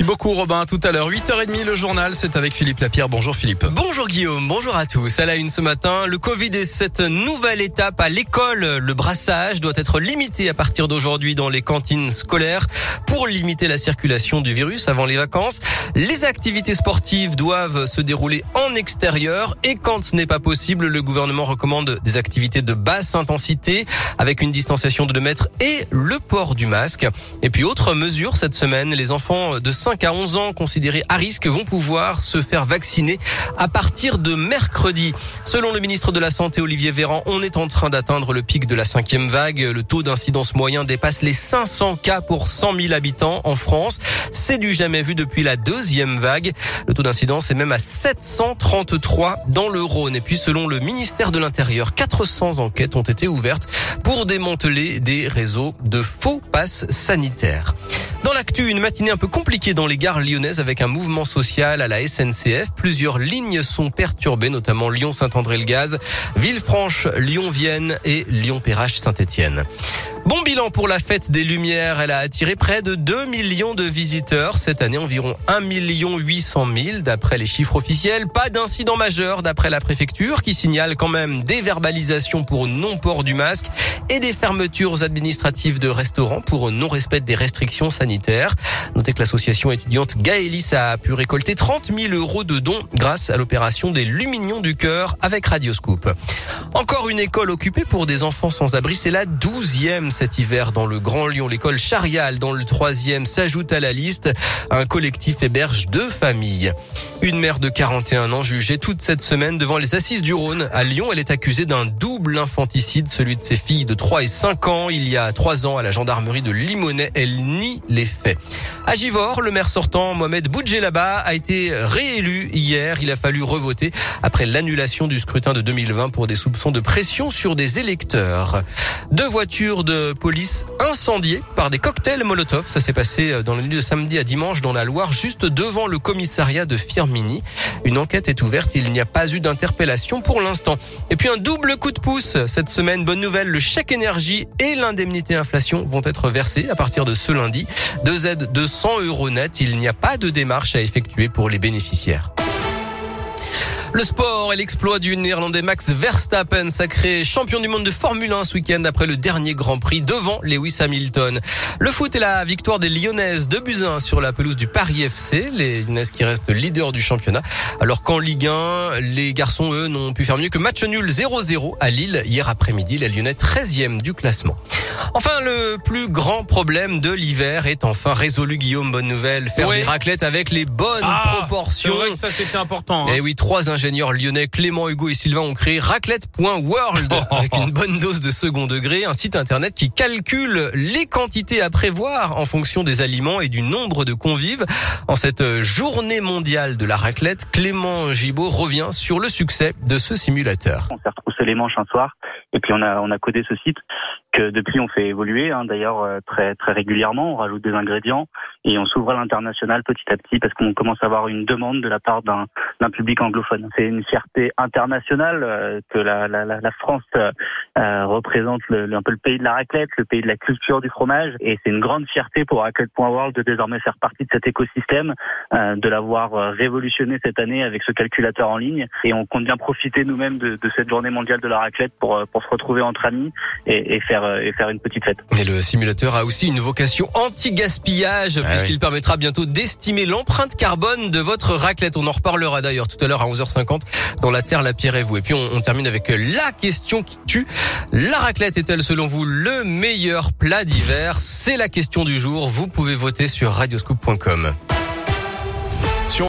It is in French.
Merci beaucoup Robin. Tout à l'heure, 8h30, le journal, c'est avec Philippe Lapierre. Bonjour Philippe. Bonjour Guillaume, bonjour à tous. À la une ce matin, le Covid et cette nouvelle étape à l'école. Le brassage doit être limité à partir d'aujourd'hui dans les cantines scolaires pour limiter la circulation du virus avant les vacances. Les activités sportives doivent se dérouler en extérieur et quand ce n'est pas possible, le gouvernement recommande des activités de basse intensité avec une distanciation de 2 mètres et le port du masque. Et puis autre mesure cette semaine, les enfants de 5 à 11 ans considérés à risque vont pouvoir se faire vacciner à partir de mercredi. Selon le ministre de la Santé Olivier Véran, on est en train d'atteindre le pic de la cinquième vague. Le taux d'incidence moyen dépasse les 500 cas pour 100 000 habitants en France. C'est du jamais vu depuis la deuxième vague. Le taux d'incidence est même à 733 dans le Rhône. Et puis selon le ministère de l'Intérieur, 400 enquêtes ont été ouvertes pour démanteler des réseaux de faux passes sanitaires. Dans l'actu, une matinée un peu compliquée dans les gares lyonnaises avec un mouvement social à la SNCF. Plusieurs lignes sont perturbées, notamment Lyon-Saint-André-le-Gaz, Villefranche, Lyon-Vienne et Lyon-Perrache-Saint-Etienne. Bon bilan pour la fête des Lumières. Elle a attiré près de 2 millions de visiteurs. Cette année, environ 1 million 800 000 d'après les chiffres officiels. Pas d'incident majeur d'après la préfecture qui signale quand même des verbalisations pour non-port du masque et des fermetures administratives de restaurants pour non-respect des restrictions sanitaires. Notez que l'association étudiante Gaëlis a pu récolter 30 000 euros de dons grâce à l'opération des Luminions du Cœur avec Radioscoop. Encore une école occupée pour des enfants sans abri. C'est la douzième cet hiver dans le Grand Lyon. L'école Charial dans le troisième s'ajoute à la liste. Un collectif héberge deux familles. Une mère de 41 ans jugée toute cette semaine devant les assises du Rhône. À Lyon, elle est accusée d'un double infanticide, celui de ses filles de 3 et 5 ans. Il y a 3 ans à la gendarmerie de Limonest. Elle nie les faits. À Givors, le maire sortant, Mohamed Boudjelaba, a été réélu hier. Il a fallu revoter après l'annulation du scrutin de 2020 pour des soupçons de pression sur des électeurs. Deux voitures de police incendiées par des cocktails Molotov. Ça s'est passé dans la nuit de samedi à dimanche dans la Loire, juste devant le commissariat de Firmini. Une enquête est ouverte. Il n'y a pas eu d'interpellation pour l'instant. Et puis un double coup de pouce cette semaine. Bonne nouvelle, le chèque énergie et l'indemnité inflation vont être versés à partir de ce lundi. Deux aides de 100 euros net. Il n'y a pas de démarche à effectuer pour les bénéficiaires. Le sport et l'exploit du néerlandais Max Verstappen, sacré champion du monde de Formule 1 ce week-end après le dernier Grand Prix devant Lewis Hamilton. Le foot et la victoire des Lyonnaises de Buzyn sur la pelouse du Paris FC. Les Lyonnaises qui restent leaders du championnat. Alors qu'en Ligue 1, les garçons, eux, n'ont pu faire mieux que match nul 0-0 à Lille hier après-midi. Les Lyonnais 13e du classement. Enfin, le plus grand problème de l'hiver est enfin résolu, Guillaume. Bonne nouvelle. Faire Oui. des raclettes avec les bonnes Ah, proportions. C'est vrai que ça c'était important. hein. Eh oui, trois ingénieurs lyonnais, Clément, Hugo et Sylvain, ont créé raclette.world avec une bonne dose de second degré, un site internet qui calcule les quantités à prévoir en fonction des aliments et du nombre de convives. En cette journée mondiale de la raclette, Clément Gibaud revient sur le succès de ce simulateur. On s'est retroussé les manches un soir et puis on a on a codé ce site que depuis on fait évoluer hein, d'ailleurs euh, très très régulièrement. On rajoute des ingrédients et on s'ouvre à l'international petit à petit parce qu'on commence à avoir une demande de la part d'un d'un public anglophone. C'est une fierté internationale euh, que la la, la, France euh, représente le, un peu le pays de la raclette le pays de la culture du fromage. Et c'est une grande fierté pour raclette.world de désormais faire partie de cet écosystème euh, de l'avoir euh, révolutionné cette année avec ce calculateur en ligne. Et on compte bien profiter nous-mêmes de, de cette journée mondiale de la raclette pour euh, pour se retrouver entre amis et, et faire euh, et faire une petite fête. Et le simulateur a aussi une vocation anti-gaspillage puisqu'il permettra bientôt d'estimer l'empreinte carbone de votre raclette. On en reparlera d'ailleurs tout à l'heure à 11h50 dans La Terre, la Pierre et vous. Et puis on, on termine avec la question qui tue. La raclette est-elle selon vous le meilleur plat d'hiver? C'est la question du jour. Vous pouvez voter sur radioscoop.com.